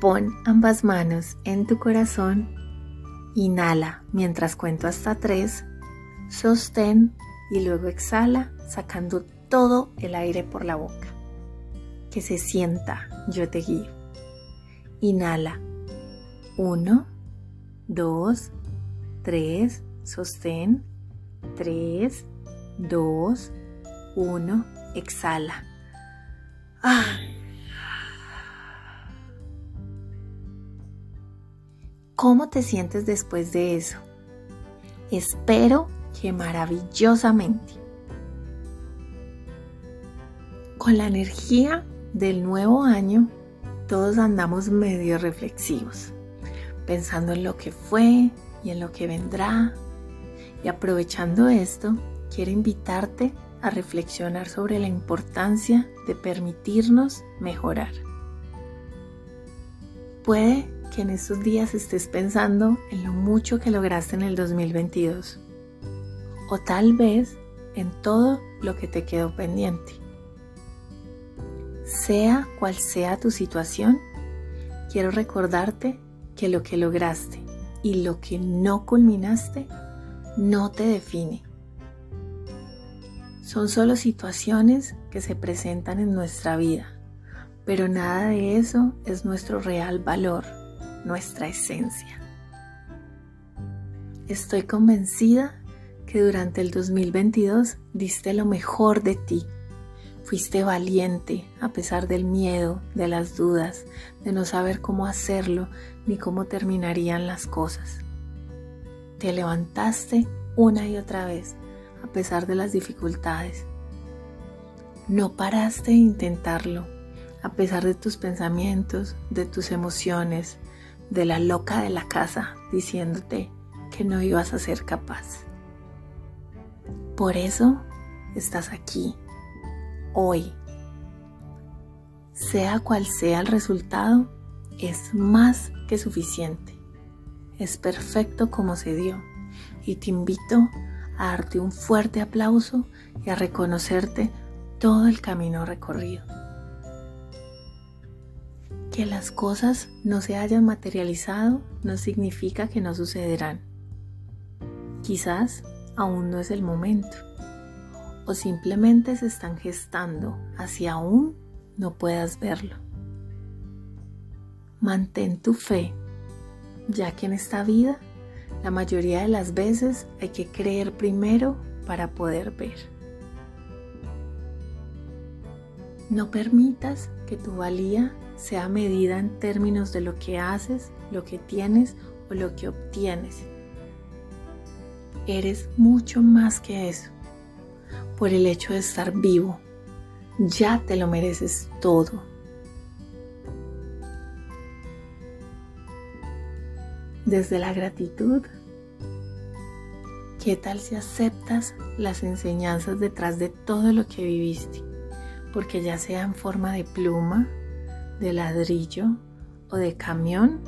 Pon ambas manos en tu corazón. Inhala mientras cuento hasta tres. Sostén y luego exhala sacando todo el aire por la boca. Que se sienta, yo te guío. Inhala. Uno, dos, tres. Sostén. Tres, dos, uno. Exhala. Ah. ¿Cómo te sientes después de eso? Espero que maravillosamente. Con la energía del nuevo año, todos andamos medio reflexivos, pensando en lo que fue y en lo que vendrá. Y aprovechando esto, quiero invitarte a reflexionar sobre la importancia de permitirnos mejorar. Puede que en estos días estés pensando en lo mucho que lograste en el 2022 o tal vez en todo lo que te quedó pendiente. Sea cual sea tu situación, quiero recordarte que lo que lograste y lo que no culminaste no te define. Son solo situaciones que se presentan en nuestra vida, pero nada de eso es nuestro real valor nuestra esencia. Estoy convencida que durante el 2022 diste lo mejor de ti. Fuiste valiente a pesar del miedo, de las dudas, de no saber cómo hacerlo ni cómo terminarían las cosas. Te levantaste una y otra vez a pesar de las dificultades. No paraste de intentarlo a pesar de tus pensamientos, de tus emociones, de la loca de la casa diciéndote que no ibas a ser capaz. Por eso estás aquí, hoy. Sea cual sea el resultado, es más que suficiente. Es perfecto como se dio y te invito a darte un fuerte aplauso y a reconocerte todo el camino recorrido que las cosas no se hayan materializado no significa que no sucederán. Quizás aún no es el momento o simplemente se están gestando hacia aún no puedas verlo. Mantén tu fe, ya que en esta vida la mayoría de las veces hay que creer primero para poder ver. No permitas que tu valía sea medida en términos de lo que haces, lo que tienes o lo que obtienes. Eres mucho más que eso. Por el hecho de estar vivo, ya te lo mereces todo. Desde la gratitud, ¿qué tal si aceptas las enseñanzas detrás de todo lo que viviste? Porque ya sea en forma de pluma, de ladrillo o de camión,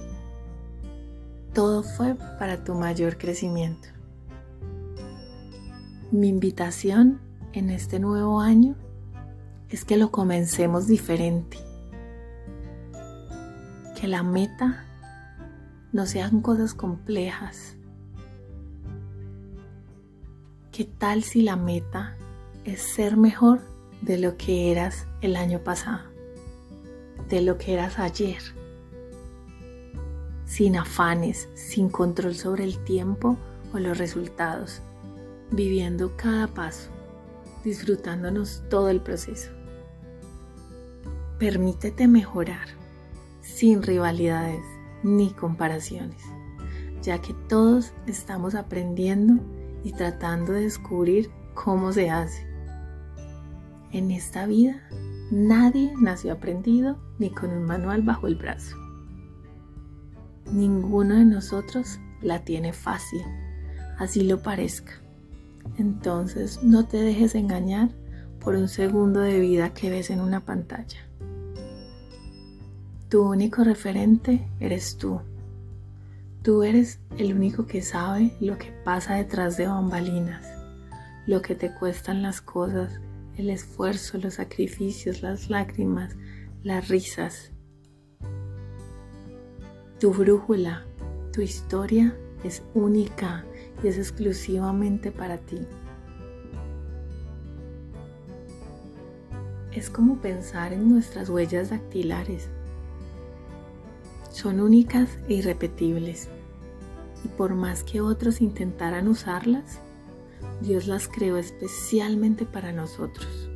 todo fue para tu mayor crecimiento. Mi invitación en este nuevo año es que lo comencemos diferente. Que la meta no sean cosas complejas. ¿Qué tal si la meta es ser mejor de lo que eras el año pasado? De lo que eras ayer, sin afanes, sin control sobre el tiempo o los resultados, viviendo cada paso, disfrutándonos todo el proceso. Permítete mejorar sin rivalidades ni comparaciones, ya que todos estamos aprendiendo y tratando de descubrir cómo se hace. En esta vida Nadie nació aprendido ni con un manual bajo el brazo. Ninguno de nosotros la tiene fácil, así lo parezca. Entonces no te dejes engañar por un segundo de vida que ves en una pantalla. Tu único referente eres tú. Tú eres el único que sabe lo que pasa detrás de bambalinas, lo que te cuestan las cosas, el esfuerzo, los sacrificios, las lágrimas, las risas. Tu brújula, tu historia es única y es exclusivamente para ti. Es como pensar en nuestras huellas dactilares. Son únicas e irrepetibles. Y por más que otros intentaran usarlas, Dios las creó especialmente para nosotros.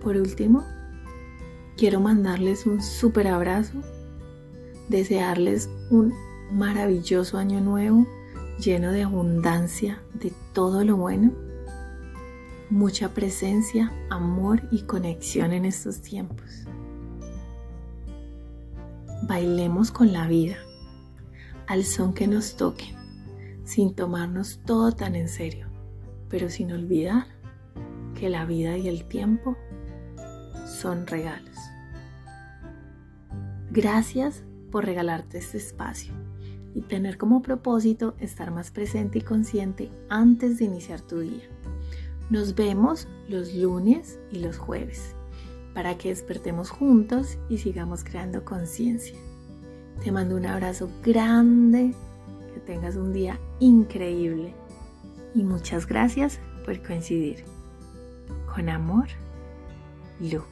Por último, quiero mandarles un súper abrazo, desearles un maravilloso año nuevo lleno de abundancia de todo lo bueno, mucha presencia, amor y conexión en estos tiempos. Bailemos con la vida, al son que nos toque, sin tomarnos todo tan en serio, pero sin olvidar que la vida y el tiempo son regalos. Gracias por regalarte este espacio y tener como propósito estar más presente y consciente antes de iniciar tu día. Nos vemos los lunes y los jueves para que despertemos juntos y sigamos creando conciencia. Te mando un abrazo grande, tengas un día increíble y muchas gracias por coincidir. Con amor, Lu.